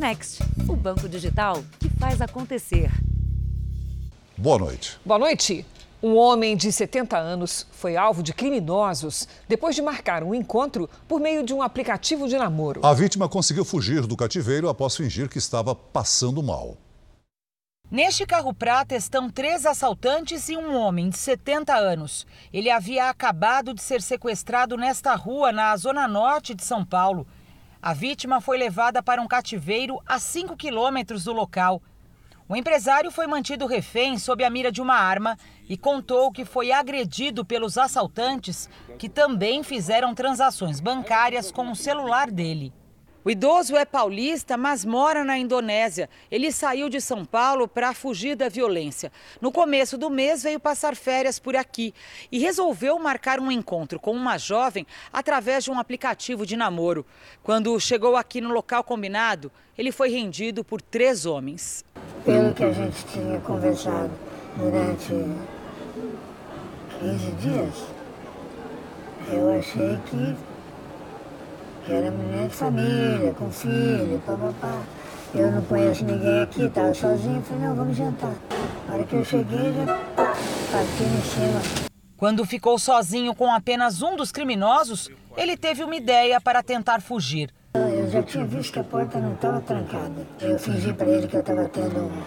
Next, o banco digital que faz acontecer. Boa noite. Boa noite. Um homem de 70 anos foi alvo de criminosos depois de marcar um encontro por meio de um aplicativo de namoro. A vítima conseguiu fugir do cativeiro após fingir que estava passando mal. Neste carro prata estão três assaltantes e um homem de 70 anos. Ele havia acabado de ser sequestrado nesta rua, na zona norte de São Paulo. A vítima foi levada para um cativeiro a 5 quilômetros do local. O empresário foi mantido refém sob a mira de uma arma e contou que foi agredido pelos assaltantes que também fizeram transações bancárias com o celular dele. O idoso é paulista, mas mora na Indonésia. Ele saiu de São Paulo para fugir da violência. No começo do mês, veio passar férias por aqui e resolveu marcar um encontro com uma jovem através de um aplicativo de namoro. Quando chegou aqui no local combinado, ele foi rendido por três homens. Pelo que a gente tinha conversado durante 15 dias, eu achei que que era mulher de família, com filho, papapá. Eu não conheço ninguém aqui, estava sozinho, falei, não, vamos jantar. Na hora que eu cheguei, já parti em cima. Quando ficou sozinho com apenas um dos criminosos, ele teve uma ideia para tentar fugir. Eu já tinha visto que a porta não estava trancada. Eu fingi para ele que eu estava tendo um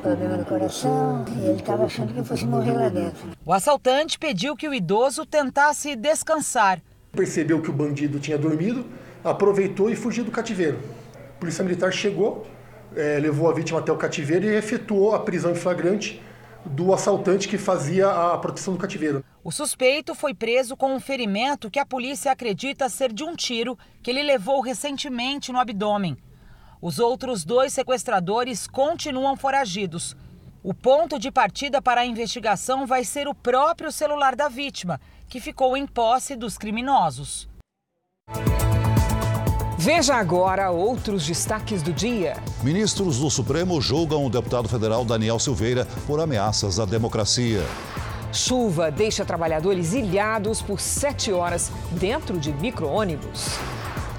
problema no coração e ele estava achando que eu fosse morrer lá dentro. O assaltante pediu que o idoso tentasse descansar percebeu que o bandido tinha dormido, aproveitou e fugiu do cativeiro. A polícia militar chegou, é, levou a vítima até o cativeiro e efetuou a prisão em flagrante do assaltante que fazia a proteção do cativeiro. O suspeito foi preso com um ferimento que a polícia acredita ser de um tiro que ele levou recentemente no abdômen. Os outros dois sequestradores continuam foragidos. O ponto de partida para a investigação vai ser o próprio celular da vítima, que ficou em posse dos criminosos. Veja agora outros destaques do dia. Ministros do Supremo julgam o deputado federal Daniel Silveira por ameaças à democracia. Chuva deixa trabalhadores ilhados por sete horas dentro de micro-ônibus.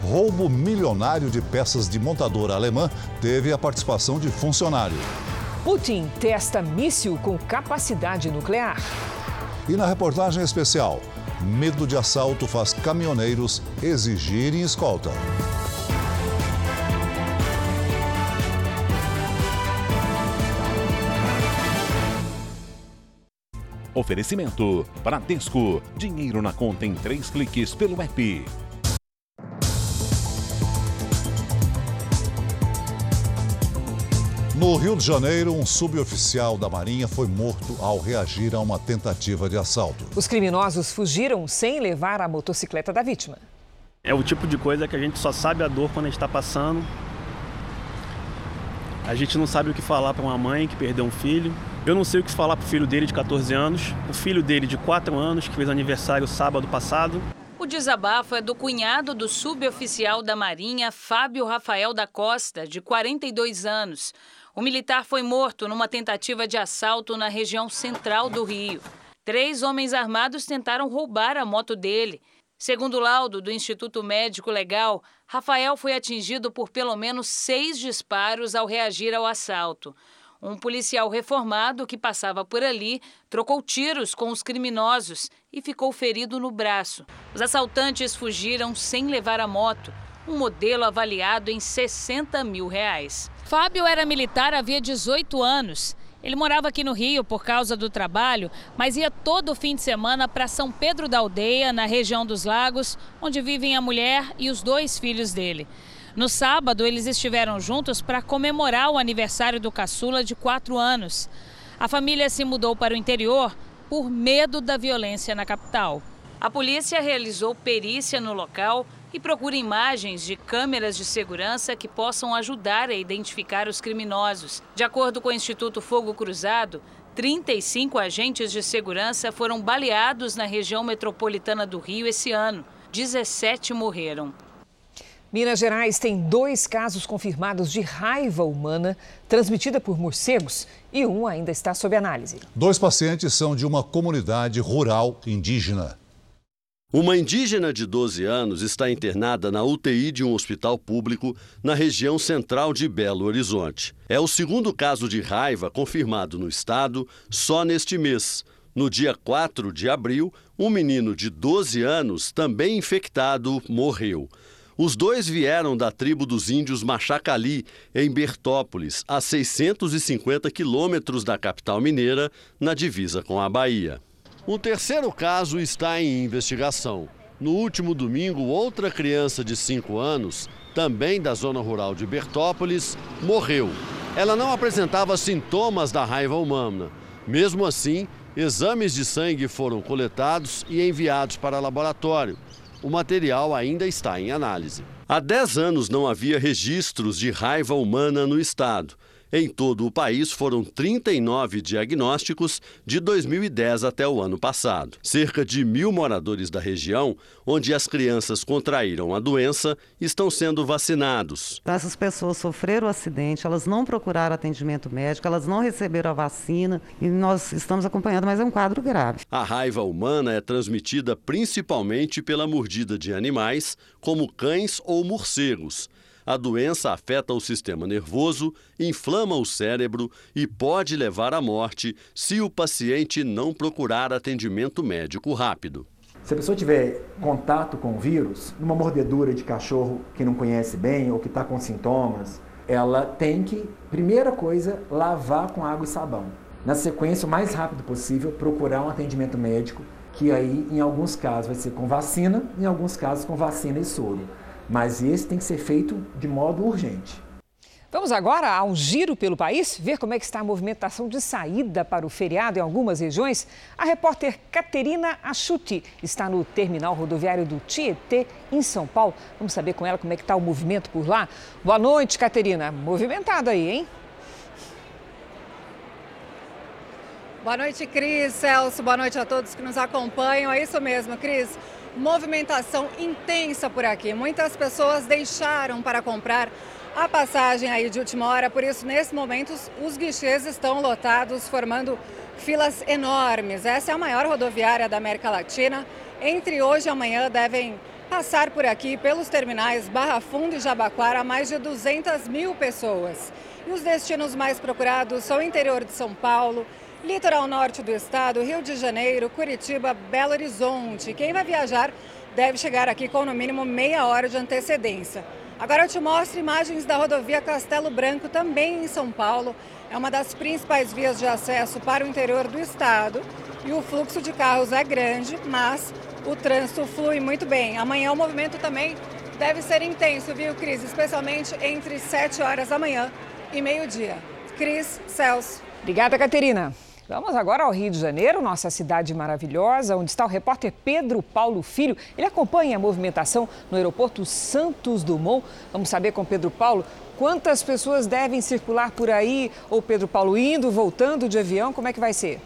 Roubo milionário de peças de montadora alemã teve a participação de funcionário. Putin testa míssil com capacidade nuclear. E na reportagem especial, medo de assalto faz caminhoneiros exigirem escolta. Oferecimento: Bradesco. Dinheiro na conta em três cliques pelo app. No Rio de Janeiro, um suboficial da Marinha foi morto ao reagir a uma tentativa de assalto. Os criminosos fugiram sem levar a motocicleta da vítima. É o tipo de coisa que a gente só sabe a dor quando a gente está passando. A gente não sabe o que falar para uma mãe que perdeu um filho. Eu não sei o que falar para o filho dele de 14 anos, o filho dele de 4 anos, que fez aniversário sábado passado. O desabafo é do cunhado do suboficial da Marinha, Fábio Rafael da Costa, de 42 anos. O militar foi morto numa tentativa de assalto na região central do Rio. Três homens armados tentaram roubar a moto dele. Segundo o laudo do Instituto Médico Legal, Rafael foi atingido por pelo menos seis disparos ao reagir ao assalto. Um policial reformado que passava por ali trocou tiros com os criminosos e ficou ferido no braço. Os assaltantes fugiram sem levar a moto, um modelo avaliado em 60 mil reais. Fábio era militar havia 18 anos. Ele morava aqui no Rio por causa do trabalho, mas ia todo fim de semana para São Pedro da Aldeia, na região dos Lagos, onde vivem a mulher e os dois filhos dele. No sábado, eles estiveram juntos para comemorar o aniversário do caçula de quatro anos. A família se mudou para o interior por medo da violência na capital. A polícia realizou perícia no local e procura imagens de câmeras de segurança que possam ajudar a identificar os criminosos. De acordo com o Instituto Fogo Cruzado, 35 agentes de segurança foram baleados na região metropolitana do Rio esse ano. 17 morreram. Minas Gerais tem dois casos confirmados de raiva humana transmitida por morcegos e um ainda está sob análise. Dois pacientes são de uma comunidade rural indígena. Uma indígena de 12 anos está internada na UTI de um hospital público na região central de Belo Horizonte. É o segundo caso de raiva confirmado no estado só neste mês. No dia 4 de abril, um menino de 12 anos, também infectado, morreu. Os dois vieram da tribo dos índios Machacali, em Bertópolis, a 650 quilômetros da capital mineira, na divisa com a Bahia. Um terceiro caso está em investigação. No último domingo, outra criança de 5 anos, também da zona rural de Bertópolis, morreu. Ela não apresentava sintomas da raiva humana. Mesmo assim, exames de sangue foram coletados e enviados para laboratório. O material ainda está em análise. Há 10 anos não havia registros de raiva humana no estado. Em todo o país foram 39 diagnósticos de 2010 até o ano passado. Cerca de mil moradores da região, onde as crianças contraíram a doença, estão sendo vacinados. Essas pessoas sofreram o acidente, elas não procuraram atendimento médico, elas não receberam a vacina e nós estamos acompanhando, mas é um quadro grave. A raiva humana é transmitida principalmente pela mordida de animais, como cães ou morcegos. A doença afeta o sistema nervoso, inflama o cérebro e pode levar à morte se o paciente não procurar atendimento médico rápido. Se a pessoa tiver contato com o vírus, numa mordedura de cachorro que não conhece bem ou que está com sintomas, ela tem que, primeira coisa, lavar com água e sabão. Na sequência, o mais rápido possível, procurar um atendimento médico, que aí, em alguns casos, vai ser com vacina, em alguns casos, com vacina e soro mas esse tem que ser feito de modo urgente. Vamos agora a um giro pelo país, ver como é que está a movimentação de saída para o feriado em algumas regiões. A repórter Caterina Achuti está no terminal rodoviário do Tietê, em São Paulo. Vamos saber com ela como é que está o movimento por lá. Boa noite, Caterina. Movimentado aí, hein? Boa noite, Cris, Celso. Boa noite a todos que nos acompanham. É isso mesmo, Cris movimentação intensa por aqui. Muitas pessoas deixaram para comprar a passagem aí de última hora, por isso, nesse momento, os guichês estão lotados, formando filas enormes. Essa é a maior rodoviária da América Latina. Entre hoje e amanhã devem passar por aqui, pelos terminais Barra Funda e Jabaquara, mais de 200 mil pessoas. E os destinos mais procurados são o interior de São Paulo, Litoral norte do estado, Rio de Janeiro, Curitiba, Belo Horizonte. Quem vai viajar deve chegar aqui com no mínimo meia hora de antecedência. Agora eu te mostro imagens da rodovia Castelo Branco, também em São Paulo. É uma das principais vias de acesso para o interior do estado e o fluxo de carros é grande, mas o trânsito flui muito bem. Amanhã o movimento também deve ser intenso, viu, Cris? Especialmente entre 7 horas da manhã e meio-dia. Cris, Celso. Obrigada, Caterina. Vamos agora ao Rio de Janeiro, nossa cidade maravilhosa, onde está o repórter Pedro Paulo Filho. Ele acompanha a movimentação no aeroporto Santos Dumont. Vamos saber com Pedro Paulo quantas pessoas devem circular por aí, ou Pedro Paulo indo, voltando de avião, como é que vai ser?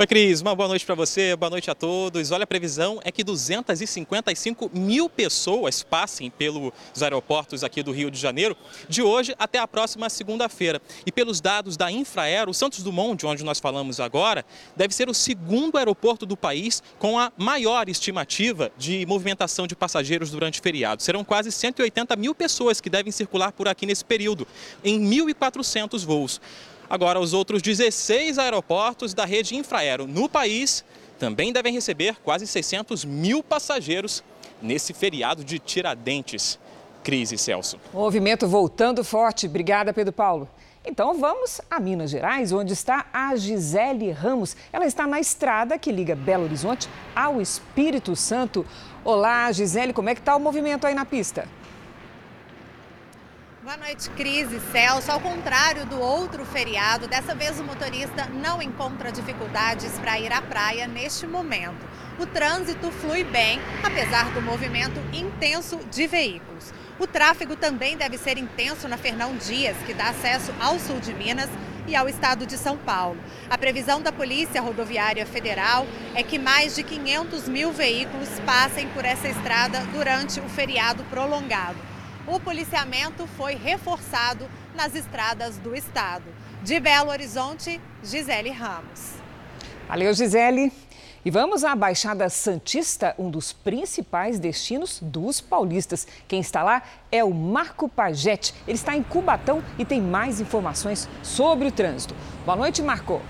Oi, Cris, uma boa noite para você, boa noite a todos. Olha, a previsão é que 255 mil pessoas passem pelos aeroportos aqui do Rio de Janeiro de hoje até a próxima segunda-feira. E pelos dados da Infraero, o Santos Dumont, de onde nós falamos agora, deve ser o segundo aeroporto do país com a maior estimativa de movimentação de passageiros durante o feriado. Serão quase 180 mil pessoas que devem circular por aqui nesse período, em 1.400 voos. Agora, os outros 16 aeroportos da rede Infraero no país também devem receber quase 600 mil passageiros nesse feriado de Tiradentes. Crise, Celso. Movimento voltando forte. Obrigada, Pedro Paulo. Então vamos a Minas Gerais, onde está a Gisele Ramos. Ela está na estrada que liga Belo Horizonte ao Espírito Santo. Olá, Gisele, como é que está o movimento aí na pista? Boa noite, Cris e Celso. Ao contrário do outro feriado, dessa vez o motorista não encontra dificuldades para ir à praia neste momento. O trânsito flui bem, apesar do movimento intenso de veículos. O tráfego também deve ser intenso na Fernão Dias, que dá acesso ao sul de Minas e ao estado de São Paulo. A previsão da Polícia Rodoviária Federal é que mais de 500 mil veículos passem por essa estrada durante o feriado prolongado o policiamento foi reforçado nas estradas do estado. De Belo Horizonte, Gisele Ramos. Valeu, Gisele. E vamos à Baixada Santista, um dos principais destinos dos paulistas. Quem está lá é o Marco Pagete. Ele está em Cubatão e tem mais informações sobre o trânsito. Boa noite, Marco.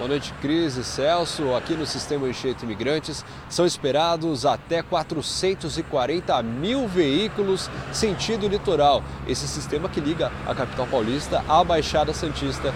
Boa noite, Cris e Celso. Aqui no Sistema Enxerto Imigrantes são esperados até 440 mil veículos sentido litoral. Esse sistema que liga a capital paulista à Baixada Santista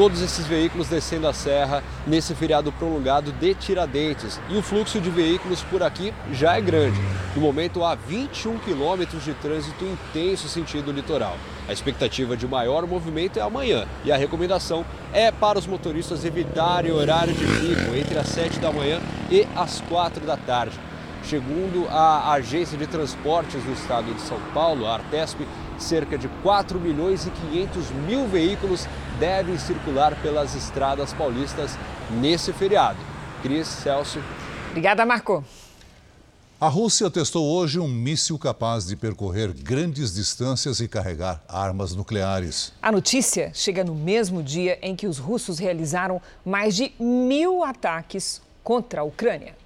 todos esses veículos descendo a serra nesse feriado prolongado de Tiradentes. E o fluxo de veículos por aqui já é grande. No momento, há 21 quilômetros de trânsito intenso sentido litoral. A expectativa de maior movimento é amanhã e a recomendação é para os motoristas evitarem o horário de pico entre as 7 da manhã e as 4 da tarde. Segundo a Agência de Transportes do Estado de São Paulo, a Artesp, cerca de 4 milhões e 500 mil veículos devem circular pelas estradas paulistas nesse feriado. Cris, Celso. Obrigada, Marco. A Rússia testou hoje um míssil capaz de percorrer grandes distâncias e carregar armas nucleares. A notícia chega no mesmo dia em que os russos realizaram mais de mil ataques contra a Ucrânia.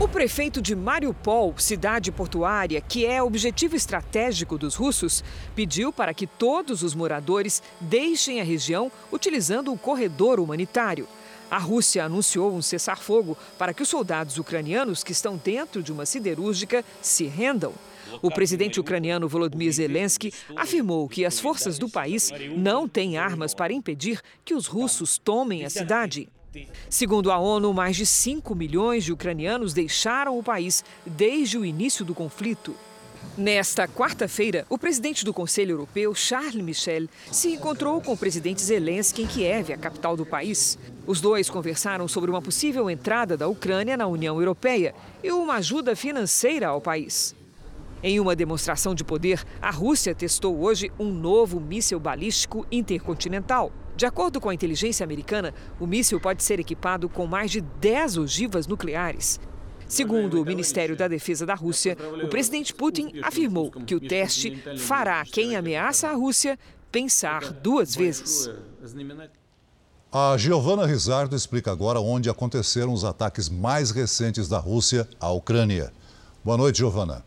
O prefeito de Mariupol, cidade portuária, que é objetivo estratégico dos russos, pediu para que todos os moradores deixem a região utilizando o corredor humanitário. A Rússia anunciou um cessar-fogo para que os soldados ucranianos que estão dentro de uma siderúrgica se rendam. O presidente ucraniano Volodymyr Zelensky afirmou que as forças do país não têm armas para impedir que os russos tomem a cidade. Segundo a ONU, mais de 5 milhões de ucranianos deixaram o país desde o início do conflito. Nesta quarta-feira, o presidente do Conselho Europeu, Charles Michel, se encontrou com o presidente Zelensky em Kiev, a capital do país. Os dois conversaram sobre uma possível entrada da Ucrânia na União Europeia e uma ajuda financeira ao país. Em uma demonstração de poder, a Rússia testou hoje um novo míssil balístico intercontinental. De acordo com a inteligência americana, o míssil pode ser equipado com mais de 10 ogivas nucleares. Segundo o Ministério da Defesa da Rússia, o presidente Putin afirmou que o teste fará quem ameaça a Rússia pensar duas vezes. A Giovana Rizardo explica agora onde aconteceram os ataques mais recentes da Rússia à Ucrânia. Boa noite, Giovana.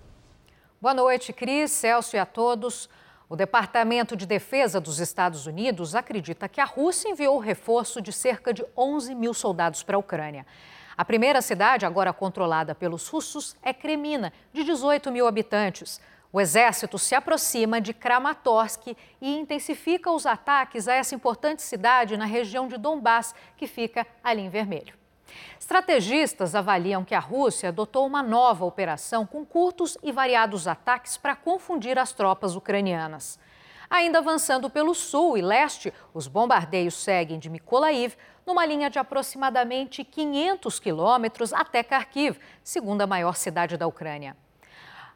Boa noite, Cris, Celso e a todos. O Departamento de Defesa dos Estados Unidos acredita que a Rússia enviou reforço de cerca de 11 mil soldados para a Ucrânia. A primeira cidade, agora controlada pelos russos, é Kremina, de 18 mil habitantes. O exército se aproxima de Kramatorsk e intensifica os ataques a essa importante cidade na região de Donbass, que fica ali em vermelho. Estrategistas avaliam que a Rússia adotou uma nova operação com curtos e variados ataques para confundir as tropas ucranianas. Ainda avançando pelo sul e leste, os bombardeios seguem de Mykolaiv numa linha de aproximadamente 500 quilômetros até Kharkiv, segunda maior cidade da Ucrânia.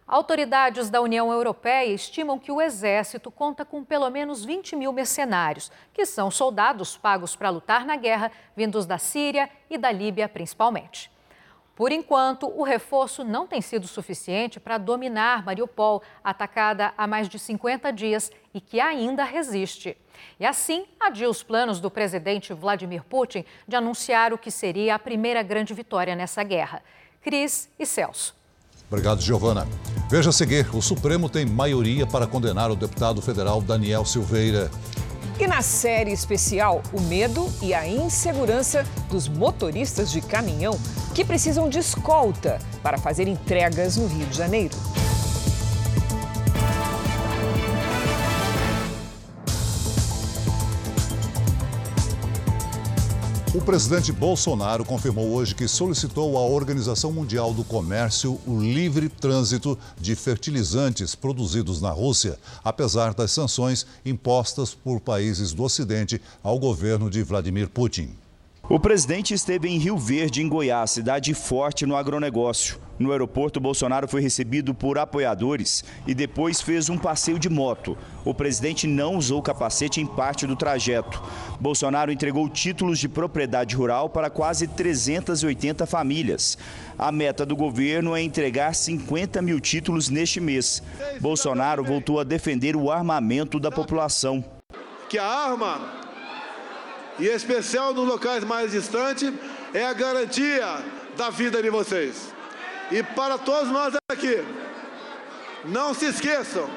Autoridades da União Europeia estimam que o Exército conta com pelo menos 20 mil mercenários, que são soldados pagos para lutar na guerra, vindos da Síria e da Líbia principalmente. Por enquanto, o reforço não tem sido suficiente para dominar Mariupol, atacada há mais de 50 dias e que ainda resiste. E assim, adia os planos do presidente Vladimir Putin de anunciar o que seria a primeira grande vitória nessa guerra. Cris e Celso. Obrigado, Giovana. Veja a seguir: o Supremo tem maioria para condenar o deputado federal Daniel Silveira. E na série especial, o medo e a insegurança dos motoristas de caminhão que precisam de escolta para fazer entregas no Rio de Janeiro. O presidente Bolsonaro confirmou hoje que solicitou à Organização Mundial do Comércio o livre trânsito de fertilizantes produzidos na Rússia, apesar das sanções impostas por países do Ocidente ao governo de Vladimir Putin. O presidente esteve em Rio Verde, em Goiás, cidade forte no agronegócio. No aeroporto, Bolsonaro foi recebido por apoiadores e depois fez um passeio de moto. O presidente não usou capacete em parte do trajeto. Bolsonaro entregou títulos de propriedade rural para quase 380 famílias. A meta do governo é entregar 50 mil títulos neste mês. Bolsonaro voltou a defender o armamento da população. Que a arma e em especial nos locais mais distantes, é a garantia da vida de vocês. E para todos nós aqui, não se esqueçam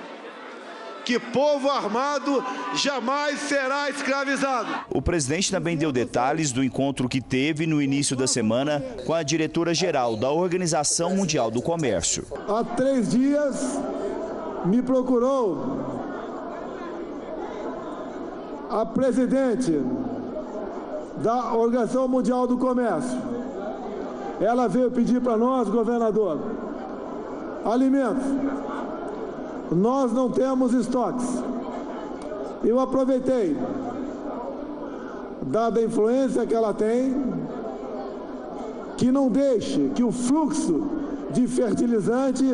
que povo armado jamais será escravizado. O presidente também deu detalhes do encontro que teve no início da semana com a diretora-geral da Organização Mundial do Comércio. Há três dias me procurou a presidente da Organização Mundial do Comércio. Ela veio pedir para nós, governador, alimentos. Nós não temos estoques. Eu aproveitei, dada a influência que ela tem, que não deixe que o fluxo de fertilizante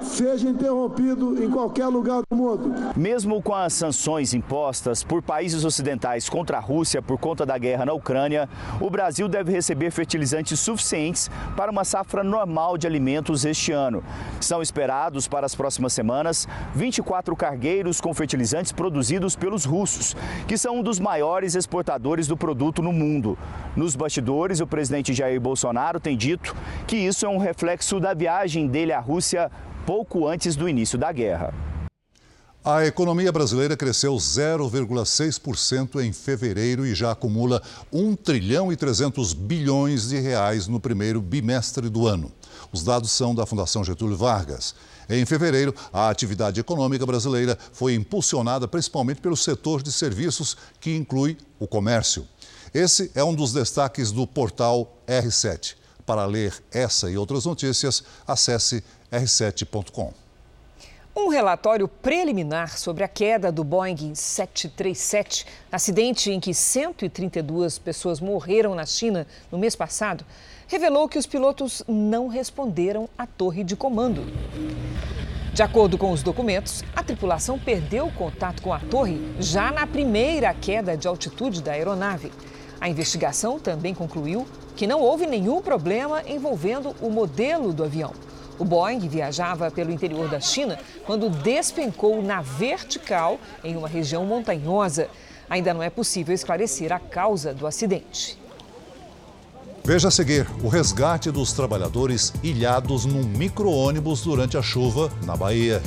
seja interrompido em qualquer lugar do mundo. Mesmo com as sanções impostas por países ocidentais contra a Rússia por conta da guerra na Ucrânia, o Brasil deve receber fertilizantes suficientes para uma safra normal de alimentos este ano. São esperados para as próximas semanas 24 cargueiros com fertilizantes produzidos pelos russos, que são um dos maiores exportadores do produto no mundo. Nos bastidores, o presidente Jair Bolsonaro tem dito que isso é um reflexo da viagem dele à Rússia pouco antes do início da guerra. A economia brasileira cresceu 0,6% em fevereiro e já acumula 1 trilhão e 300 bilhões de reais no primeiro bimestre do ano. Os dados são da Fundação Getúlio Vargas. Em fevereiro, a atividade econômica brasileira foi impulsionada principalmente pelo setor de serviços, que inclui o comércio. Esse é um dos destaques do portal R7. Para ler essa e outras notícias, acesse r7.com. Um relatório preliminar sobre a queda do Boeing 737, acidente em que 132 pessoas morreram na China no mês passado, revelou que os pilotos não responderam à torre de comando. De acordo com os documentos, a tripulação perdeu contato com a torre já na primeira queda de altitude da aeronave. A investigação também concluiu que não houve nenhum problema envolvendo o modelo do avião. O Boeing viajava pelo interior da China quando despencou na vertical em uma região montanhosa. Ainda não é possível esclarecer a causa do acidente. Veja a seguir o resgate dos trabalhadores ilhados num micro-ônibus durante a chuva na Bahia.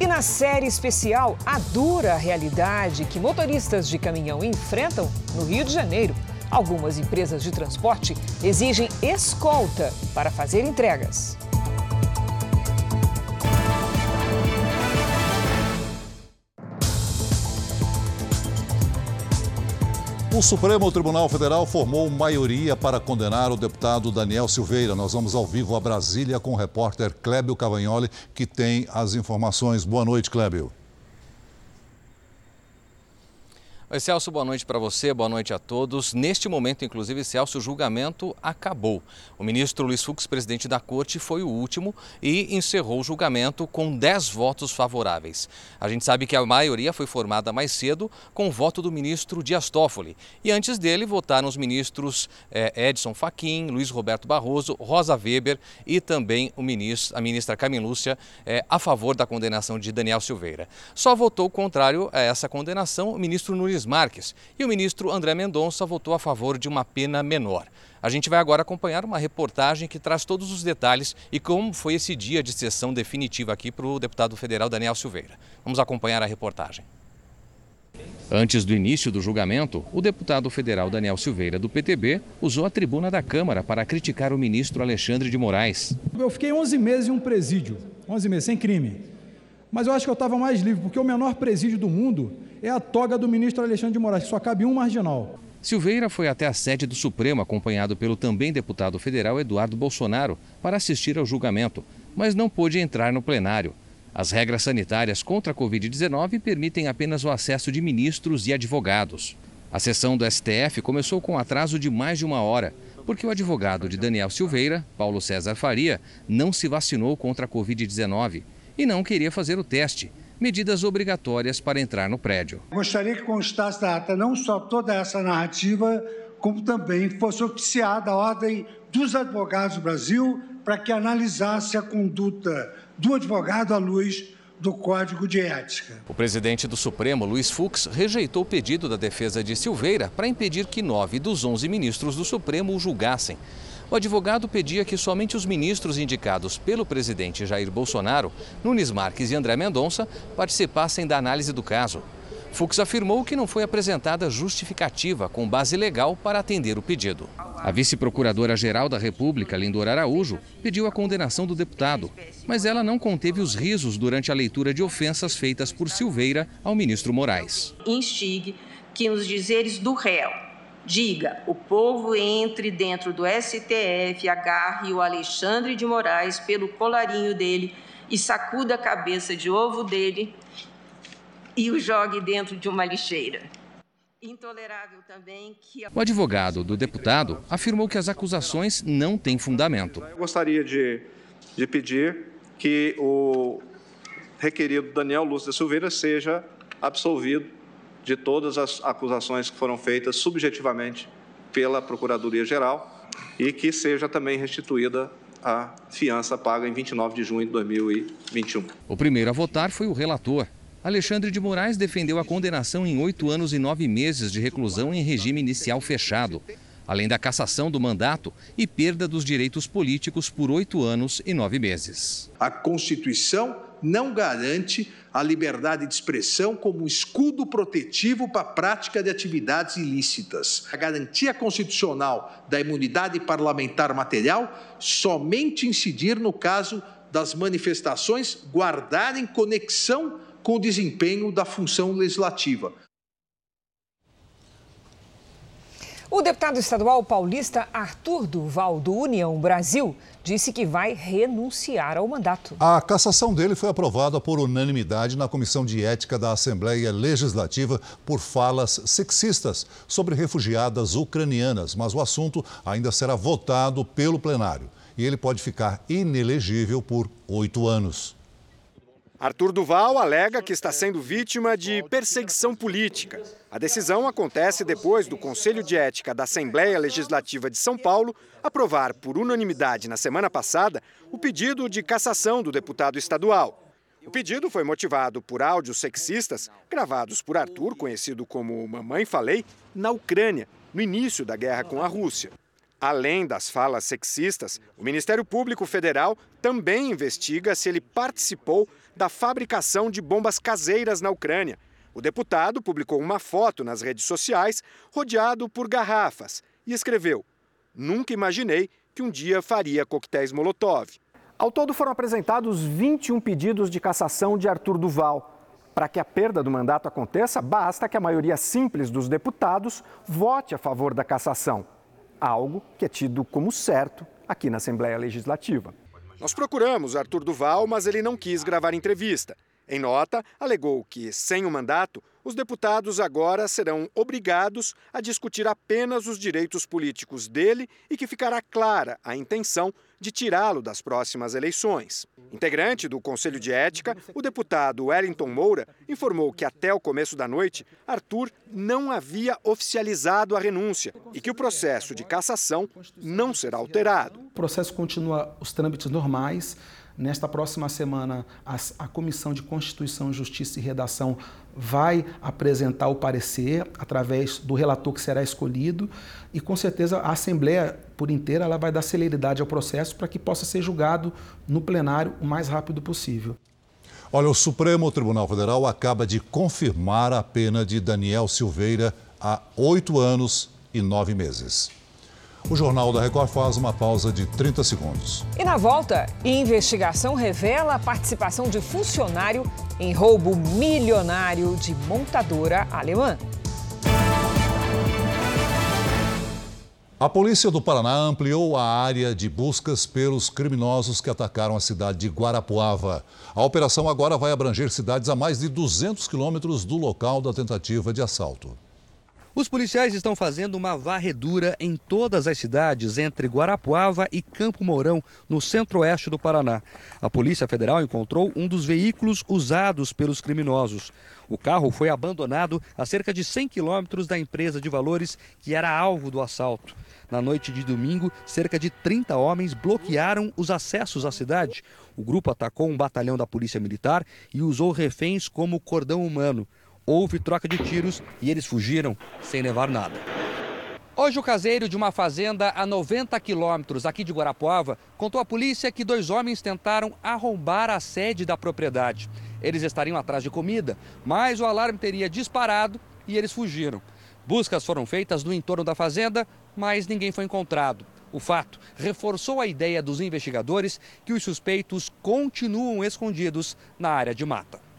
E na série especial, a dura realidade que motoristas de caminhão enfrentam no Rio de Janeiro. Algumas empresas de transporte exigem escolta para fazer entregas. O Supremo Tribunal Federal formou maioria para condenar o deputado Daniel Silveira. Nós vamos ao vivo a Brasília com o repórter Clébio Cavagnoli, que tem as informações. Boa noite, Clébio. Oi, Celso, boa noite para você, boa noite a todos. Neste momento, inclusive, Celso, o julgamento acabou. O ministro Luiz Fux, presidente da corte, foi o último e encerrou o julgamento com 10 votos favoráveis. A gente sabe que a maioria foi formada mais cedo com o voto do ministro Dias Toffoli. E antes dele votaram os ministros eh, Edson Fachin, Luiz Roberto Barroso, Rosa Weber e também o ministro, a ministra Carmen Lúcia eh, a favor da condenação de Daniel Silveira. Só votou contrário a essa condenação o ministro Nunes Marques e o ministro André Mendonça votou a favor de uma pena menor. A gente vai agora acompanhar uma reportagem que traz todos os detalhes e como foi esse dia de sessão definitiva aqui para o deputado federal Daniel Silveira. Vamos acompanhar a reportagem. Antes do início do julgamento, o deputado federal Daniel Silveira, do PTB, usou a tribuna da Câmara para criticar o ministro Alexandre de Moraes. Eu fiquei 11 meses em um presídio, 11 meses, sem crime. Mas eu acho que eu estava mais livre, porque o menor presídio do mundo é a toga do ministro Alexandre de Moraes, que só cabe um marginal. Silveira foi até a sede do Supremo, acompanhado pelo também deputado federal Eduardo Bolsonaro, para assistir ao julgamento, mas não pôde entrar no plenário. As regras sanitárias contra a Covid-19 permitem apenas o acesso de ministros e advogados. A sessão do STF começou com atraso de mais de uma hora, porque o advogado de Daniel Silveira, Paulo César Faria, não se vacinou contra a Covid-19 e não queria fazer o teste, medidas obrigatórias para entrar no prédio. Gostaria que constasse da ata não só toda essa narrativa, como também fosse oficiada a ordem dos advogados do Brasil para que analisasse a conduta do advogado à luz do Código de Ética. O presidente do Supremo, Luiz Fux, rejeitou o pedido da defesa de Silveira para impedir que nove dos onze ministros do Supremo o julgassem. O advogado pedia que somente os ministros indicados pelo presidente Jair Bolsonaro, Nunes Marques e André Mendonça, participassem da análise do caso. Fux afirmou que não foi apresentada justificativa com base legal para atender o pedido. A vice-procuradora-geral da República, Lindor Araújo, pediu a condenação do deputado, mas ela não conteve os risos durante a leitura de ofensas feitas por Silveira ao ministro Moraes. Instigue que nos dizeres do réu diga: o povo entre dentro do STF, agarre o Alexandre de Moraes pelo colarinho dele e sacuda a cabeça de ovo dele e o jogue dentro de uma lixeira. Intolerável também que. O advogado do deputado afirmou que as acusações não têm fundamento. Eu gostaria de, de pedir que o requerido Daniel Lúcio da Silveira seja absolvido de todas as acusações que foram feitas subjetivamente pela Procuradoria-Geral e que seja também restituída a fiança paga em 29 de junho de 2021. O primeiro a votar foi o relator, Alexandre de Moraes defendeu a condenação em oito anos e nove meses de reclusão em regime inicial fechado, além da cassação do mandato e perda dos direitos políticos por oito anos e nove meses. A Constituição não garante a liberdade de expressão como escudo protetivo para a prática de atividades ilícitas. A garantia constitucional da imunidade parlamentar material somente incidir no caso das manifestações guardarem conexão com o desempenho da função legislativa. O deputado estadual paulista Arthur Duval, do União Brasil, disse que vai renunciar ao mandato. A cassação dele foi aprovada por unanimidade na Comissão de Ética da Assembleia Legislativa por falas sexistas sobre refugiadas ucranianas, mas o assunto ainda será votado pelo plenário e ele pode ficar inelegível por oito anos. Arthur Duval alega que está sendo vítima de perseguição política. A decisão acontece depois do Conselho de Ética da Assembleia Legislativa de São Paulo aprovar por unanimidade na semana passada o pedido de cassação do deputado estadual. O pedido foi motivado por áudios sexistas gravados por Arthur, conhecido como Mamãe Falei, na Ucrânia, no início da guerra com a Rússia. Além das falas sexistas, o Ministério Público Federal também investiga se ele participou da fabricação de bombas caseiras na Ucrânia. O deputado publicou uma foto nas redes sociais rodeado por garrafas e escreveu: Nunca imaginei que um dia faria coquetéis Molotov. Ao todo foram apresentados 21 pedidos de cassação de Arthur Duval. Para que a perda do mandato aconteça, basta que a maioria simples dos deputados vote a favor da cassação algo que é tido como certo aqui na Assembleia Legislativa. Nós procuramos Arthur Duval, mas ele não quis gravar entrevista. Em nota, alegou que, sem o mandato, os deputados agora serão obrigados a discutir apenas os direitos políticos dele e que ficará clara a intenção de tirá-lo das próximas eleições. Integrante do Conselho de Ética, o deputado Wellington Moura informou que até o começo da noite, Arthur não havia oficializado a renúncia e que o processo de cassação não será alterado. O processo continua os trâmites normais. Nesta próxima semana, a, a, Comissão de Constituição, Justiça e Redação vai apresentar o parecer através do relator que será escolhido e, com certeza, a Assembleia por inteira ela vai dar celeridade ao processo para que possa ser julgado no plenário o mais rápido possível. Olha, o Supremo Tribunal Federal acaba de confirmar a pena de Daniel Silveira há oito anos e nove meses. O Jornal da Record faz uma pausa de 30 segundos. E na volta, investigação revela a participação de funcionário em roubo milionário de montadora alemã. A polícia do Paraná ampliou a área de buscas pelos criminosos que atacaram a cidade de Guarapuava. A operação agora vai abranger cidades a mais de 200 quilômetros do local da tentativa de assalto. Os policiais estão fazendo uma varredura em todas as cidades entre Guarapuava e Campo Mourão, no centro-oeste do Paraná. A Polícia Federal encontrou um dos veículos usados pelos criminosos. O carro foi abandonado a cerca de 100 quilômetros da empresa de valores que era alvo do assalto. Na noite de domingo, cerca de 30 homens bloquearam os acessos à cidade. O grupo atacou um batalhão da Polícia Militar e usou reféns como cordão humano. Houve troca de tiros e eles fugiram sem levar nada. Hoje, o caseiro de uma fazenda a 90 quilômetros aqui de Guarapuava contou à polícia que dois homens tentaram arrombar a sede da propriedade. Eles estariam atrás de comida, mas o alarme teria disparado e eles fugiram. Buscas foram feitas no entorno da fazenda, mas ninguém foi encontrado. O fato reforçou a ideia dos investigadores que os suspeitos continuam escondidos na área de mata.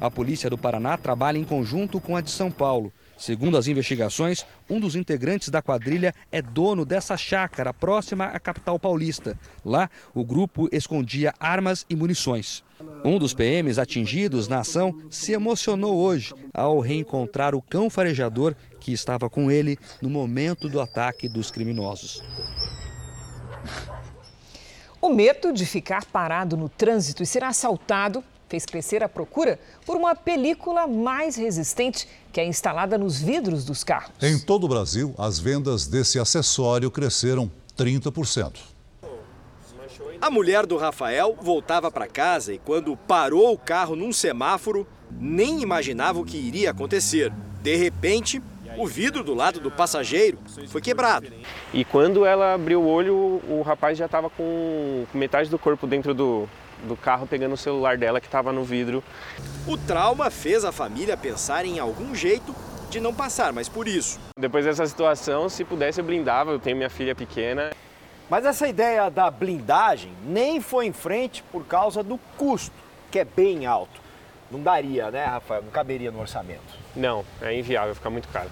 A polícia do Paraná trabalha em conjunto com a de São Paulo. Segundo as investigações, um dos integrantes da quadrilha é dono dessa chácara próxima à capital paulista. Lá, o grupo escondia armas e munições. Um dos PMs atingidos na ação se emocionou hoje ao reencontrar o cão farejador que estava com ele no momento do ataque dos criminosos. O medo de ficar parado no trânsito e ser assaltado fez crescer a procura por uma película mais resistente que é instalada nos vidros dos carros. Em todo o Brasil, as vendas desse acessório cresceram 30%. A mulher do Rafael voltava para casa e, quando parou o carro num semáforo, nem imaginava o que iria acontecer. De repente, o vidro do lado do passageiro foi quebrado. E quando ela abriu o olho, o rapaz já estava com metade do corpo dentro do, do carro pegando o celular dela que estava no vidro. O trauma fez a família pensar em algum jeito de não passar mais por isso. Depois dessa situação, se pudesse, eu blindava. Eu tenho minha filha pequena. Mas essa ideia da blindagem nem foi em frente por causa do custo, que é bem alto. Não daria, né, Rafael? Não caberia no orçamento. Não, é inviável, fica muito caro.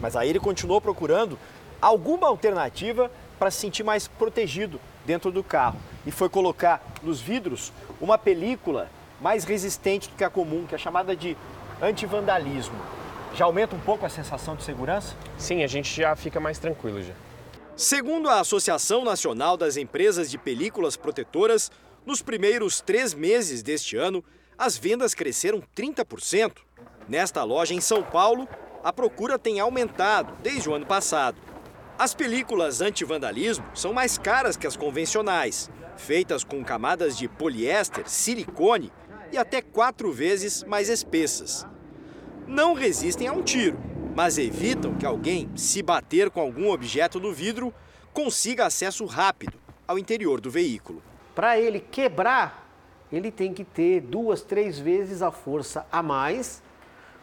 Mas aí ele continuou procurando alguma alternativa para se sentir mais protegido dentro do carro e foi colocar nos vidros uma película mais resistente do que a comum, que é chamada de antivandalismo. Já aumenta um pouco a sensação de segurança? Sim, a gente já fica mais tranquilo já. Segundo a Associação Nacional das Empresas de Películas Protetoras, nos primeiros três meses deste ano, as vendas cresceram 30%. Nesta loja em São Paulo, a procura tem aumentado desde o ano passado. As películas anti-vandalismo são mais caras que as convencionais, feitas com camadas de poliéster, silicone e até quatro vezes mais espessas. Não resistem a um tiro, mas evitam que alguém, se bater com algum objeto no vidro, consiga acesso rápido ao interior do veículo. Para ele quebrar, ele tem que ter duas, três vezes a força a mais.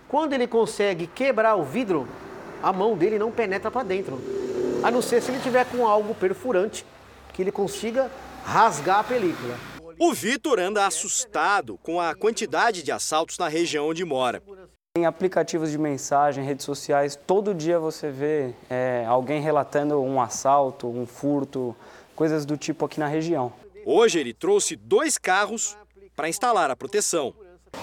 Quando ele consegue quebrar o vidro, a mão dele não penetra para dentro. A não ser se ele tiver com algo perfurante que ele consiga rasgar a película. O Vitor anda assustado com a quantidade de assaltos na região onde mora. Em aplicativos de mensagem, redes sociais, todo dia você vê é, alguém relatando um assalto, um furto, coisas do tipo aqui na região. Hoje ele trouxe dois carros para instalar a proteção.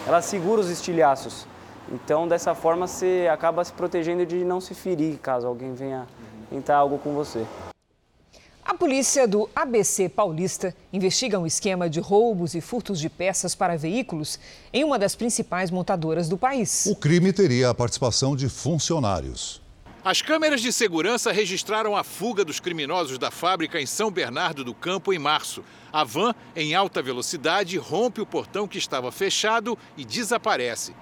Ela segura os estilhaços, então dessa forma você acaba se protegendo de não se ferir caso alguém venha tentar algo com você. A polícia do ABC Paulista investiga um esquema de roubos e furtos de peças para veículos em uma das principais montadoras do país. O crime teria a participação de funcionários. As câmeras de segurança registraram a fuga dos criminosos da fábrica em São Bernardo do Campo em março. A van, em alta velocidade, rompe o portão que estava fechado e desaparece.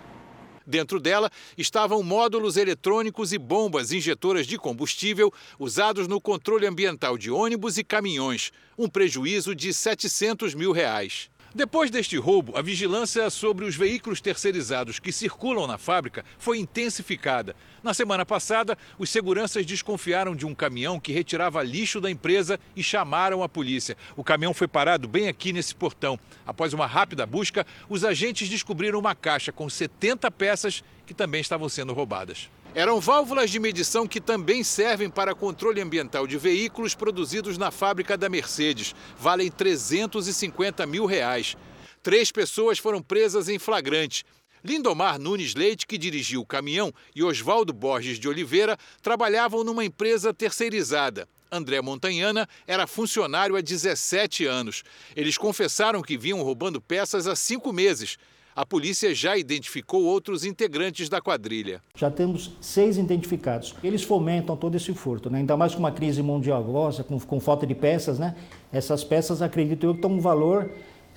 Dentro dela estavam módulos eletrônicos e bombas injetoras de combustível usados no controle ambiental de ônibus e caminhões, um prejuízo de 700 mil reais. Depois deste roubo, a vigilância sobre os veículos terceirizados que circulam na fábrica foi intensificada. Na semana passada, os seguranças desconfiaram de um caminhão que retirava lixo da empresa e chamaram a polícia. O caminhão foi parado bem aqui nesse portão. Após uma rápida busca, os agentes descobriram uma caixa com 70 peças que também estavam sendo roubadas. Eram válvulas de medição que também servem para controle ambiental de veículos produzidos na fábrica da Mercedes. Valem 350 mil reais. Três pessoas foram presas em flagrante. Lindomar Nunes Leite, que dirigiu o caminhão, e Oswaldo Borges de Oliveira trabalhavam numa empresa terceirizada. André Montanhana era funcionário há 17 anos. Eles confessaram que vinham roubando peças há cinco meses. A polícia já identificou outros integrantes da quadrilha. Já temos seis identificados. Eles fomentam todo esse furto, né? ainda mais com uma crise mundial com, com falta de peças. Né? Essas peças, acredito eu, têm um valor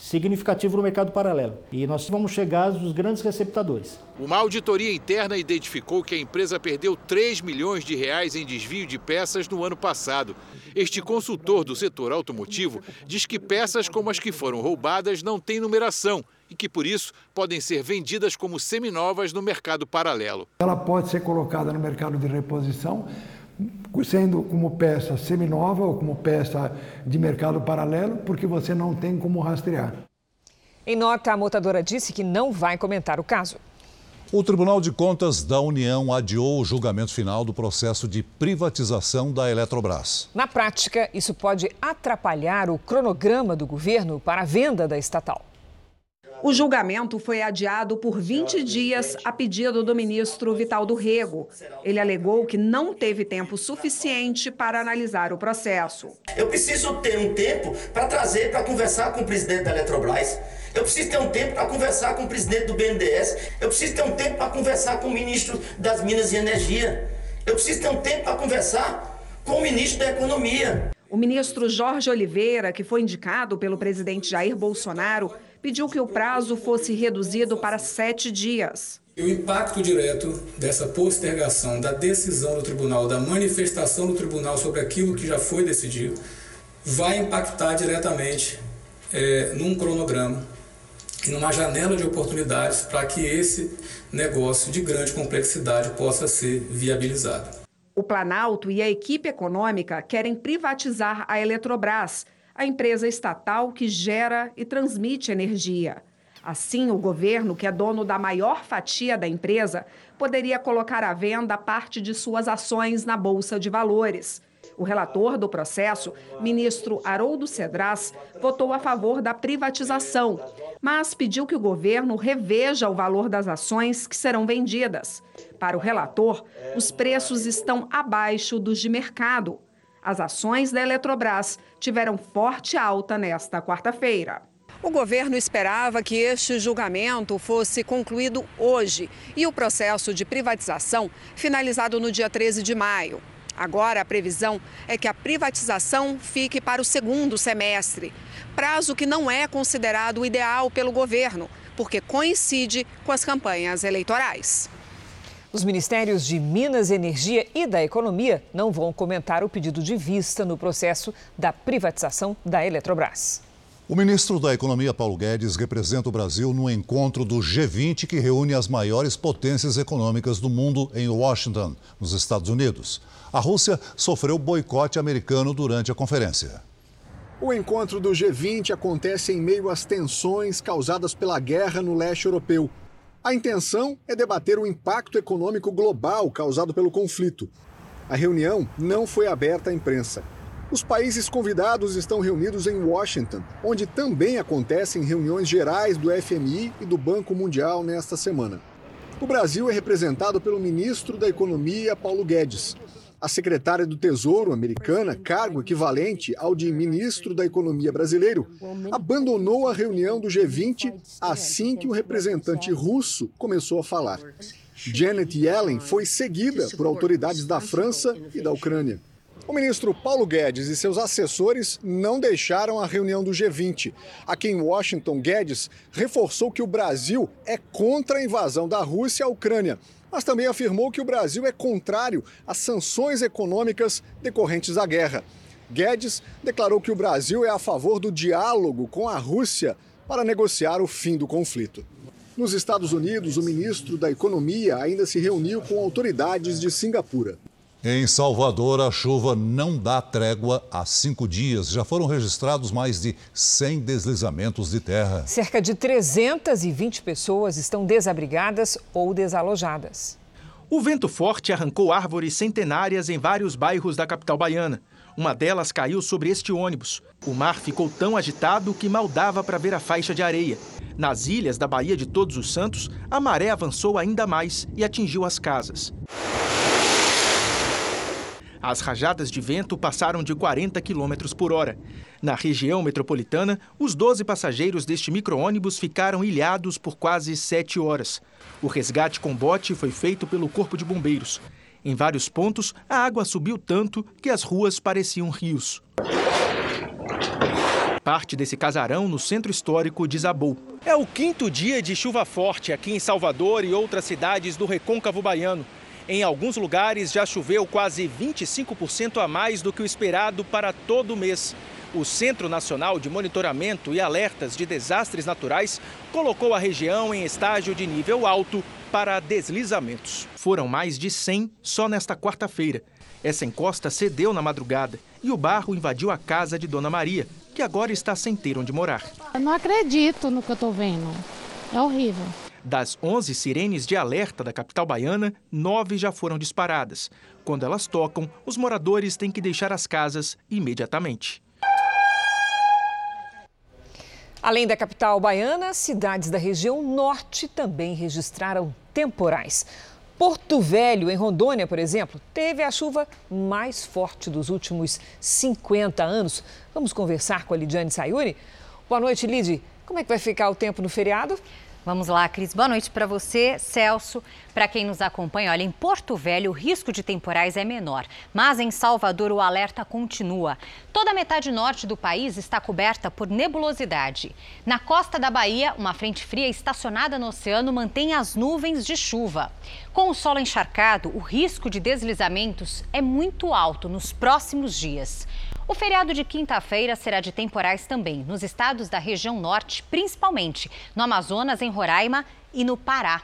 significativo no mercado paralelo. E nós vamos chegar aos grandes receptadores. Uma auditoria interna identificou que a empresa perdeu 3 milhões de reais em desvio de peças no ano passado. Este consultor do setor automotivo diz que peças como as que foram roubadas não têm numeração e que, por isso, podem ser vendidas como seminovas no mercado paralelo. Ela pode ser colocada no mercado de reposição sendo como peça seminova ou como peça de mercado paralelo, porque você não tem como rastrear. Em nota, a montadora disse que não vai comentar o caso. O Tribunal de Contas da União adiou o julgamento final do processo de privatização da Eletrobras. Na prática, isso pode atrapalhar o cronograma do governo para a venda da estatal. O julgamento foi adiado por 20 dias a pedido do ministro Vital do Rego. Ele alegou que não teve tempo suficiente para analisar o processo. Eu preciso ter um tempo para trazer, para conversar com o presidente da Eletrobras. Eu preciso ter um tempo para conversar com o presidente do BNDES. Eu preciso ter um tempo para conversar com o ministro das Minas e Energia. Eu preciso ter um tempo para conversar com o ministro da Economia. O ministro Jorge Oliveira, que foi indicado pelo presidente Jair Bolsonaro, pediu que o prazo fosse reduzido para sete dias. O impacto direto dessa postergação da decisão do tribunal, da manifestação do tribunal sobre aquilo que já foi decidido, vai impactar diretamente é, num cronograma e numa janela de oportunidades para que esse negócio de grande complexidade possa ser viabilizado. O Planalto e a equipe econômica querem privatizar a Eletrobras a empresa estatal que gera e transmite energia. Assim, o governo, que é dono da maior fatia da empresa, poderia colocar à venda parte de suas ações na Bolsa de Valores. O relator do processo, ministro Haroldo Cedras, votou a favor da privatização, mas pediu que o governo reveja o valor das ações que serão vendidas. Para o relator, os preços estão abaixo dos de mercado. As ações da Eletrobras tiveram forte alta nesta quarta-feira. O governo esperava que este julgamento fosse concluído hoje e o processo de privatização finalizado no dia 13 de maio. Agora, a previsão é que a privatização fique para o segundo semestre, prazo que não é considerado ideal pelo governo, porque coincide com as campanhas eleitorais. Os ministérios de Minas Energia e da Economia não vão comentar o pedido de vista no processo da privatização da Eletrobras. O ministro da Economia, Paulo Guedes, representa o Brasil no encontro do G20, que reúne as maiores potências econômicas do mundo em Washington, nos Estados Unidos. A Rússia sofreu boicote americano durante a conferência. O encontro do G20 acontece em meio às tensões causadas pela guerra no leste europeu. A intenção é debater o impacto econômico global causado pelo conflito. A reunião não foi aberta à imprensa. Os países convidados estão reunidos em Washington, onde também acontecem reuniões gerais do FMI e do Banco Mundial nesta semana. O Brasil é representado pelo ministro da Economia, Paulo Guedes. A secretária do Tesouro americana, cargo equivalente ao de ministro da Economia brasileiro, abandonou a reunião do G20 assim que o representante russo começou a falar. Janet Yellen foi seguida por autoridades da França e da Ucrânia. O ministro Paulo Guedes e seus assessores não deixaram a reunião do G20. Aqui em Washington, Guedes reforçou que o Brasil é contra a invasão da Rússia à Ucrânia mas também afirmou que o Brasil é contrário às sanções econômicas decorrentes da guerra. Guedes declarou que o Brasil é a favor do diálogo com a Rússia para negociar o fim do conflito. Nos Estados Unidos, o ministro da Economia ainda se reuniu com autoridades de Singapura. Em Salvador, a chuva não dá trégua há cinco dias. Já foram registrados mais de 100 deslizamentos de terra. Cerca de 320 pessoas estão desabrigadas ou desalojadas. O vento forte arrancou árvores centenárias em vários bairros da capital baiana. Uma delas caiu sobre este ônibus. O mar ficou tão agitado que mal dava para ver a faixa de areia. Nas ilhas da Baía de Todos os Santos, a maré avançou ainda mais e atingiu as casas. As rajadas de vento passaram de 40 km por hora. Na região metropolitana, os 12 passageiros deste micro-ônibus ficaram ilhados por quase sete horas. O resgate com bote foi feito pelo Corpo de Bombeiros. Em vários pontos, a água subiu tanto que as ruas pareciam rios. Parte desse casarão no centro histórico desabou. É o quinto dia de chuva forte aqui em Salvador e outras cidades do recôncavo baiano. Em alguns lugares já choveu quase 25% a mais do que o esperado para todo o mês. O Centro Nacional de Monitoramento e Alertas de Desastres Naturais colocou a região em estágio de nível alto para deslizamentos. Foram mais de 100 só nesta quarta-feira. Essa encosta cedeu na madrugada e o barro invadiu a casa de Dona Maria, que agora está sem ter onde morar. Eu não acredito no que eu estou vendo. É horrível. Das 11 sirenes de alerta da capital baiana, nove já foram disparadas. Quando elas tocam, os moradores têm que deixar as casas imediatamente. Além da capital baiana, cidades da região norte também registraram temporais. Porto Velho, em Rondônia, por exemplo, teve a chuva mais forte dos últimos 50 anos. Vamos conversar com a Lidiane Sayuri. Boa noite, Lid. Como é que vai ficar o tempo no feriado? Vamos lá, Cris. Boa noite para você, Celso. Para quem nos acompanha, olha, em Porto Velho o risco de temporais é menor, mas em Salvador o alerta continua. Toda a metade norte do país está coberta por nebulosidade. Na costa da Bahia, uma frente fria estacionada no oceano mantém as nuvens de chuva. Com o solo encharcado, o risco de deslizamentos é muito alto nos próximos dias. O feriado de quinta-feira será de temporais também, nos estados da região norte, principalmente no Amazonas, em Roraima e no Pará.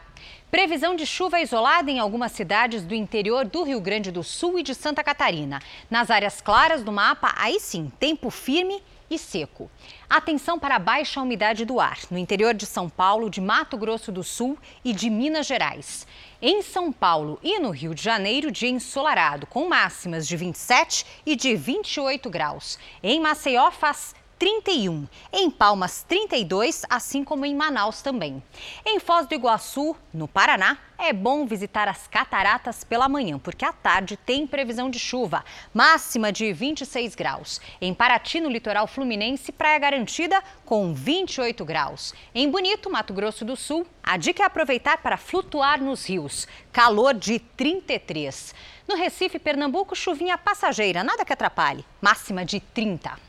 Previsão de chuva isolada em algumas cidades do interior do Rio Grande do Sul e de Santa Catarina. Nas áreas claras do mapa, aí sim, tempo firme e seco. Atenção para a baixa umidade do ar no interior de São Paulo, de Mato Grosso do Sul e de Minas Gerais. Em São Paulo e no Rio de Janeiro, dia ensolarado, com máximas de 27 e de 28 graus. Em Maceió, faz 31, em Palmas 32, assim como em Manaus também. Em Foz do Iguaçu, no Paraná, é bom visitar as cataratas pela manhã, porque à tarde tem previsão de chuva, máxima de 26 graus. Em Paraty, no litoral fluminense, praia garantida com 28 graus. Em Bonito, Mato Grosso do Sul, a dica é aproveitar para flutuar nos rios, calor de 33. No Recife, Pernambuco, chuvinha passageira, nada que atrapalhe, máxima de 30.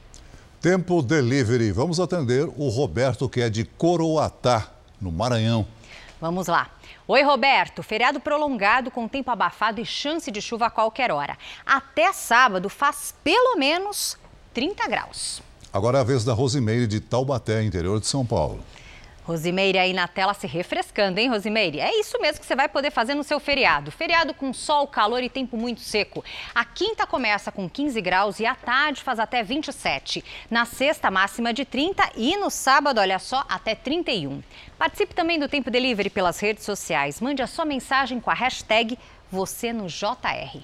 Tempo Delivery. Vamos atender o Roberto, que é de Coroatá, no Maranhão. Vamos lá. Oi, Roberto. Feriado prolongado com tempo abafado e chance de chuva a qualquer hora. Até sábado faz pelo menos 30 graus. Agora é a vez da Rosimeire de Taubaté, interior de São Paulo. Rosimeire aí na tela se refrescando, hein, Rosimeire? É isso mesmo que você vai poder fazer no seu feriado. Feriado com sol, calor e tempo muito seco. A quinta começa com 15 graus e à tarde faz até 27. Na sexta, máxima de 30 e no sábado, olha só, até 31. Participe também do Tempo Delivery pelas redes sociais. Mande a sua mensagem com a hashtag você no JR.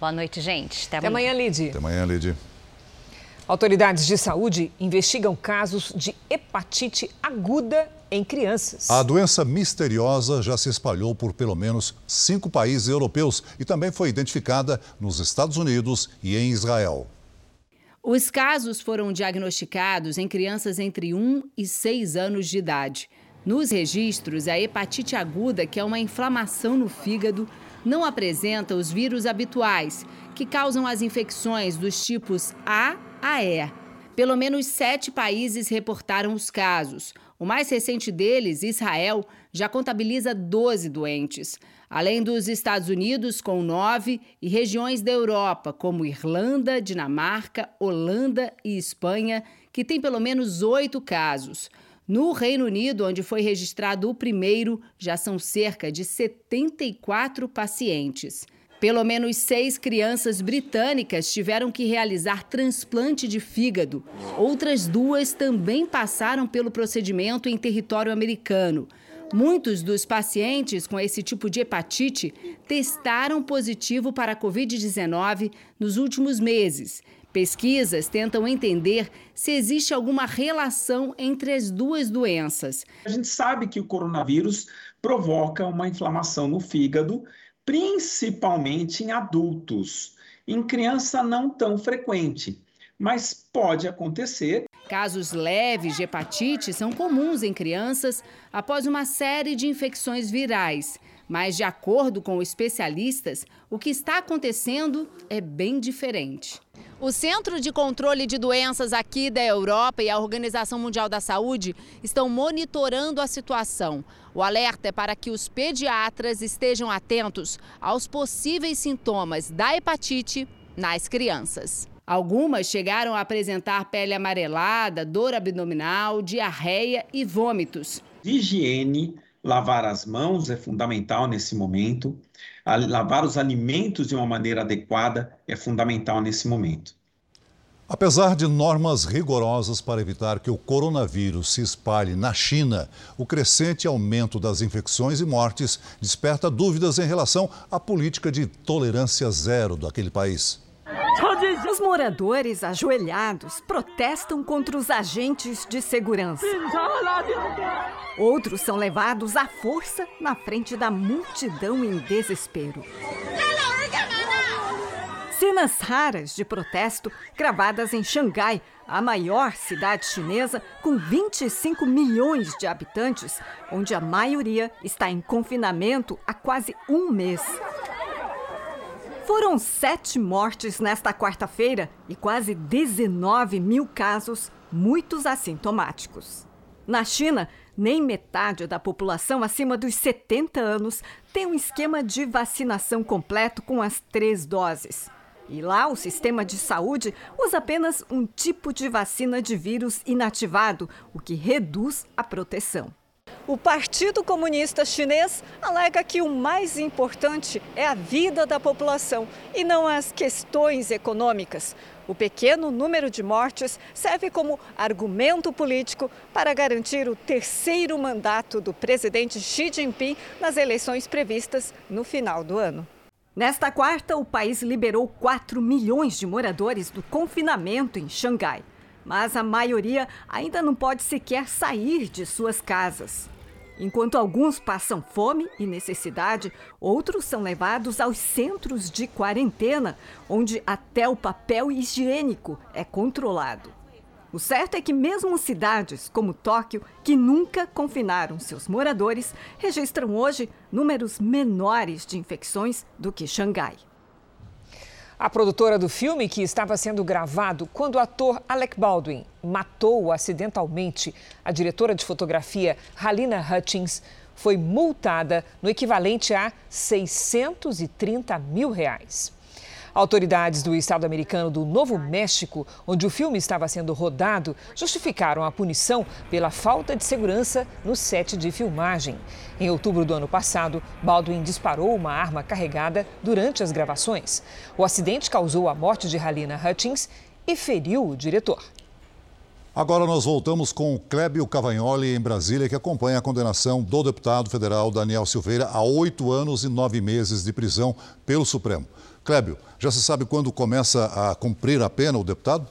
Boa noite, gente. Até amanhã, Até amanhã Lid. Até amanhã, Lid. Autoridades de saúde investigam casos de hepatite aguda em crianças. A doença misteriosa já se espalhou por pelo menos cinco países europeus e também foi identificada nos Estados Unidos e em Israel. Os casos foram diagnosticados em crianças entre 1 e 6 anos de idade. Nos registros, a hepatite aguda, que é uma inflamação no fígado, não apresenta os vírus habituais, que causam as infecções dos tipos A a E. Pelo menos sete países reportaram os casos. O mais recente deles, Israel, já contabiliza 12 doentes, além dos Estados Unidos, com nove, e regiões da Europa, como Irlanda, Dinamarca, Holanda e Espanha, que têm pelo menos oito casos. No Reino Unido, onde foi registrado o primeiro, já são cerca de 74 pacientes. Pelo menos seis crianças britânicas tiveram que realizar transplante de fígado. Outras duas também passaram pelo procedimento em território americano. Muitos dos pacientes com esse tipo de hepatite testaram positivo para a Covid-19 nos últimos meses. Pesquisas tentam entender se existe alguma relação entre as duas doenças. A gente sabe que o coronavírus provoca uma inflamação no fígado, principalmente em adultos. Em criança, não tão frequente, mas pode acontecer. Casos leves de hepatite são comuns em crianças após uma série de infecções virais. Mas, de acordo com especialistas, o que está acontecendo é bem diferente. O Centro de Controle de Doenças aqui da Europa e a Organização Mundial da Saúde estão monitorando a situação. O alerta é para que os pediatras estejam atentos aos possíveis sintomas da hepatite nas crianças. Algumas chegaram a apresentar pele amarelada, dor abdominal, diarreia e vômitos. Higiene, lavar as mãos é fundamental nesse momento. Lavar os alimentos de uma maneira adequada é fundamental nesse momento. Apesar de normas rigorosas para evitar que o coronavírus se espalhe na China, o crescente aumento das infecções e mortes desperta dúvidas em relação à política de tolerância zero daquele país. Moradores ajoelhados protestam contra os agentes de segurança. Outros são levados à força na frente da multidão em desespero. Cenas raras de protesto gravadas em Xangai, a maior cidade chinesa com 25 milhões de habitantes, onde a maioria está em confinamento há quase um mês. Foram sete mortes nesta quarta-feira e quase 19 mil casos, muitos assintomáticos. Na China, nem metade da população acima dos 70 anos tem um esquema de vacinação completo com as três doses. E lá, o sistema de saúde usa apenas um tipo de vacina de vírus inativado, o que reduz a proteção. O Partido Comunista Chinês alega que o mais importante é a vida da população e não as questões econômicas. O pequeno número de mortes serve como argumento político para garantir o terceiro mandato do presidente Xi Jinping nas eleições previstas no final do ano. Nesta quarta, o país liberou 4 milhões de moradores do confinamento em Xangai. Mas a maioria ainda não pode sequer sair de suas casas. Enquanto alguns passam fome e necessidade, outros são levados aos centros de quarentena, onde até o papel higiênico é controlado. O certo é que, mesmo cidades como Tóquio, que nunca confinaram seus moradores, registram hoje números menores de infecções do que Xangai. A produtora do filme, que estava sendo gravado quando o ator Alec Baldwin matou acidentalmente a diretora de fotografia Halina Hutchins, foi multada no equivalente a 630 mil reais. Autoridades do estado americano do Novo México, onde o filme estava sendo rodado, justificaram a punição pela falta de segurança no set de filmagem. Em outubro do ano passado, Baldwin disparou uma arma carregada durante as gravações. O acidente causou a morte de Halina Hutchins e feriu o diretor. Agora nós voltamos com o Clébio Cavagnoli, em Brasília, que acompanha a condenação do deputado federal Daniel Silveira a oito anos e nove meses de prisão pelo Supremo. Clébio, já se sabe quando começa a cumprir a pena o deputado?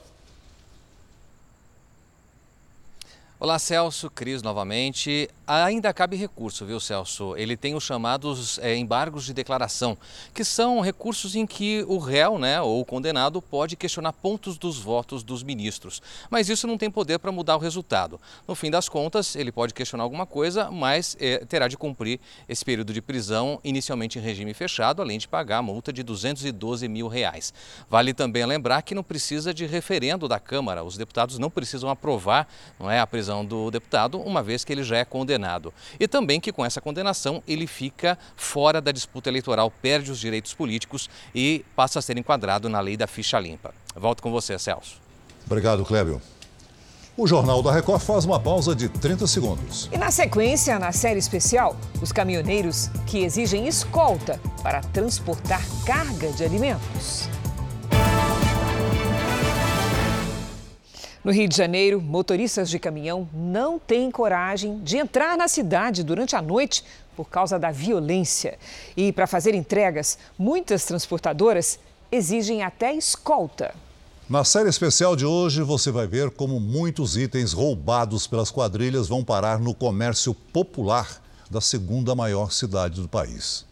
Olá, Celso, Cris, novamente. Ainda cabe recurso, viu, Celso? Ele tem os chamados é, embargos de declaração, que são recursos em que o réu, né, ou o condenado, pode questionar pontos dos votos dos ministros. Mas isso não tem poder para mudar o resultado. No fim das contas, ele pode questionar alguma coisa, mas é, terá de cumprir esse período de prisão, inicialmente em regime fechado, além de pagar a multa de 212 mil reais. Vale também lembrar que não precisa de referendo da Câmara. Os deputados não precisam aprovar não é, a prisão do deputado, uma vez que ele já é condenado condenado. E também que com essa condenação ele fica fora da disputa eleitoral, perde os direitos políticos e passa a ser enquadrado na lei da ficha limpa. Volto com você, Celso. Obrigado, Clébio. O Jornal da Record faz uma pausa de 30 segundos. E na sequência, na série especial, os caminhoneiros que exigem escolta para transportar carga de alimentos. No Rio de Janeiro, motoristas de caminhão não têm coragem de entrar na cidade durante a noite por causa da violência. E para fazer entregas, muitas transportadoras exigem até escolta. Na série especial de hoje, você vai ver como muitos itens roubados pelas quadrilhas vão parar no comércio popular da segunda maior cidade do país.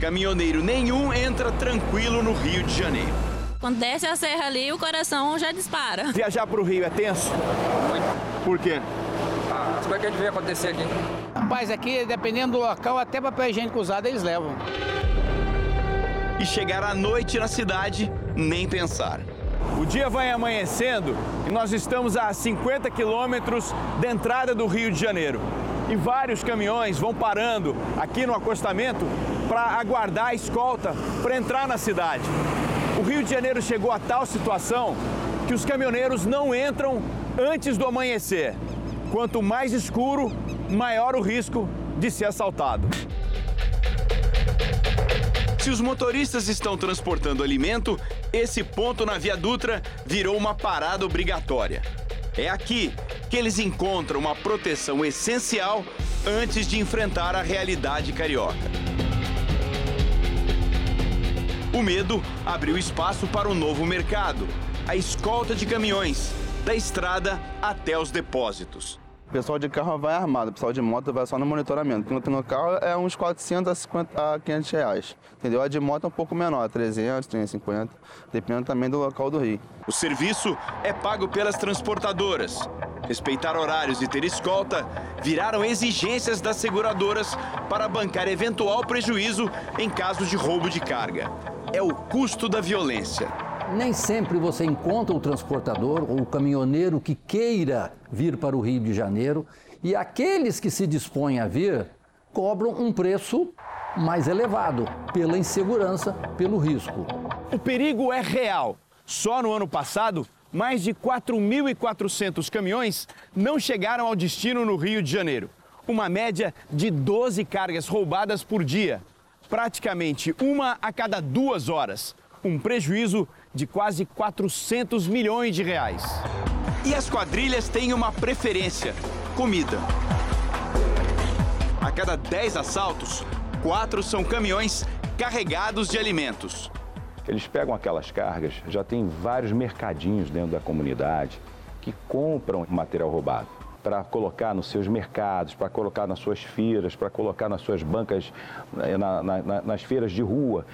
Caminhoneiro nenhum entra tranquilo no Rio de Janeiro. Quando desce a serra ali, o coração já dispara. Viajar para o Rio é tenso? Muito. Por quê? Ah, que a gente vê acontecer aqui? Rapaz, aqui, dependendo do local, até papel higiênico usado eles levam. E chegar à noite na cidade, nem pensar. O dia vai amanhecendo e nós estamos a 50 quilômetros da entrada do Rio de Janeiro. E vários caminhões vão parando aqui no acostamento para aguardar a escolta para entrar na cidade. O Rio de Janeiro chegou a tal situação que os caminhoneiros não entram antes do amanhecer. Quanto mais escuro, maior o risco de ser assaltado. Se os motoristas estão transportando alimento, esse ponto na Via Dutra virou uma parada obrigatória. É aqui que eles encontram uma proteção essencial antes de enfrentar a realidade carioca. O medo abriu espaço para um novo mercado, a escolta de caminhões, da estrada até os depósitos. O pessoal de carro vai armado, o pessoal de moto vai só no monitoramento. Quem no carro é uns 400 a, 50, a 500 reais. Entendeu? A de moto é um pouco menor, 300, 350, dependendo também do local do Rio. O serviço é pago pelas transportadoras. Respeitar horários e ter escolta viraram exigências das seguradoras para bancar eventual prejuízo em caso de roubo de carga. É o custo da violência. Nem sempre você encontra o transportador ou o caminhoneiro que queira vir para o Rio de Janeiro e aqueles que se dispõem a vir cobram um preço mais elevado pela insegurança, pelo risco. O perigo é real. Só no ano passado, mais de 4.400 caminhões não chegaram ao destino no Rio de Janeiro. Uma média de 12 cargas roubadas por dia. Praticamente uma a cada duas horas. Um prejuízo de quase 400 milhões de reais. E as quadrilhas têm uma preferência: comida. A cada 10 assaltos, quatro são caminhões carregados de alimentos. Eles pegam aquelas cargas, já tem vários mercadinhos dentro da comunidade que compram material roubado para colocar nos seus mercados, para colocar nas suas feiras, para colocar nas suas bancas, na, na, nas feiras de rua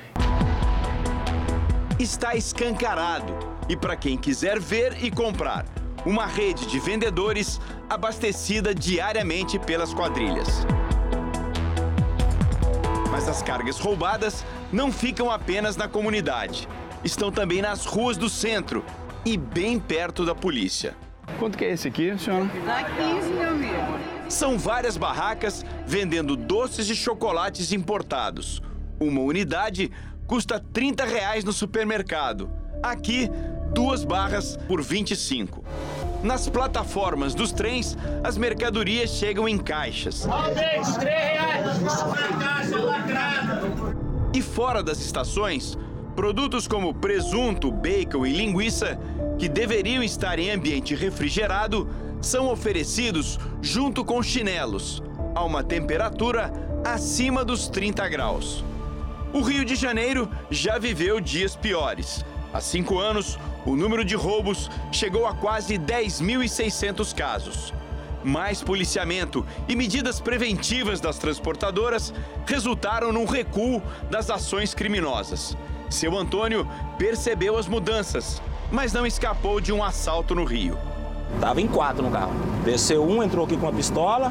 está escancarado e para quem quiser ver e comprar, uma rede de vendedores abastecida diariamente pelas quadrilhas. Mas as cargas roubadas não ficam apenas na comunidade. Estão também nas ruas do centro e bem perto da polícia. Quanto que é esse aqui, senhora? 15, meu amigo. São várias barracas vendendo doces e chocolates importados. Uma unidade custa 30 reais no supermercado. Aqui, duas barras por 25. Nas plataformas dos trens, as mercadorias chegam em caixas. E fora das estações, produtos como presunto, bacon e linguiça, que deveriam estar em ambiente refrigerado, são oferecidos junto com chinelos, a uma temperatura acima dos 30 graus. O Rio de Janeiro já viveu dias piores. Há cinco anos, o número de roubos chegou a quase 10.600 casos. Mais policiamento e medidas preventivas das transportadoras resultaram num recuo das ações criminosas. Seu Antônio percebeu as mudanças, mas não escapou de um assalto no Rio. Tava em quatro no carro. Desceu um, entrou aqui com uma pistola,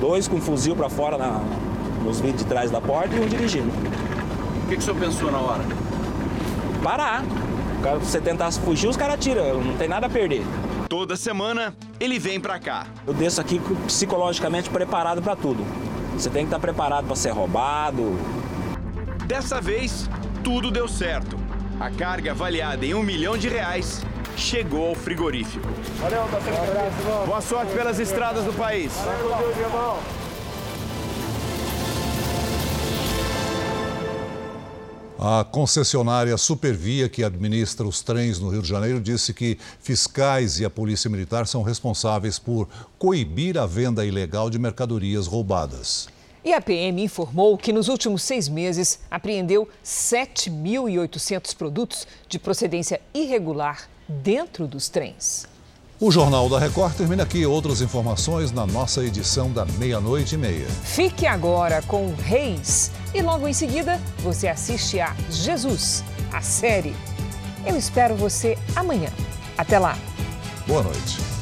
dois com um fuzil para fora na, nos vidros de trás da porta e um dirigindo. O que, que o senhor pensou na hora? Parar. Se você tentar fugir, os caras tiram, não tem nada a perder. Toda semana ele vem para cá. Eu desço aqui psicologicamente preparado para tudo. Você tem que estar preparado para ser roubado. Dessa vez, tudo deu certo. A carga avaliada em um milhão de reais chegou ao frigorífico. Valeu, tá Boa sorte pelas estradas do país. Valeu, irmão. A concessionária Supervia, que administra os trens no Rio de Janeiro, disse que fiscais e a Polícia Militar são responsáveis por coibir a venda ilegal de mercadorias roubadas. E a PM informou que nos últimos seis meses apreendeu 7.800 produtos de procedência irregular dentro dos trens. O Jornal da Record termina aqui. Outras informações na nossa edição da meia-noite e meia. Fique agora com Reis e logo em seguida você assiste a Jesus, a série. Eu espero você amanhã. Até lá. Boa noite.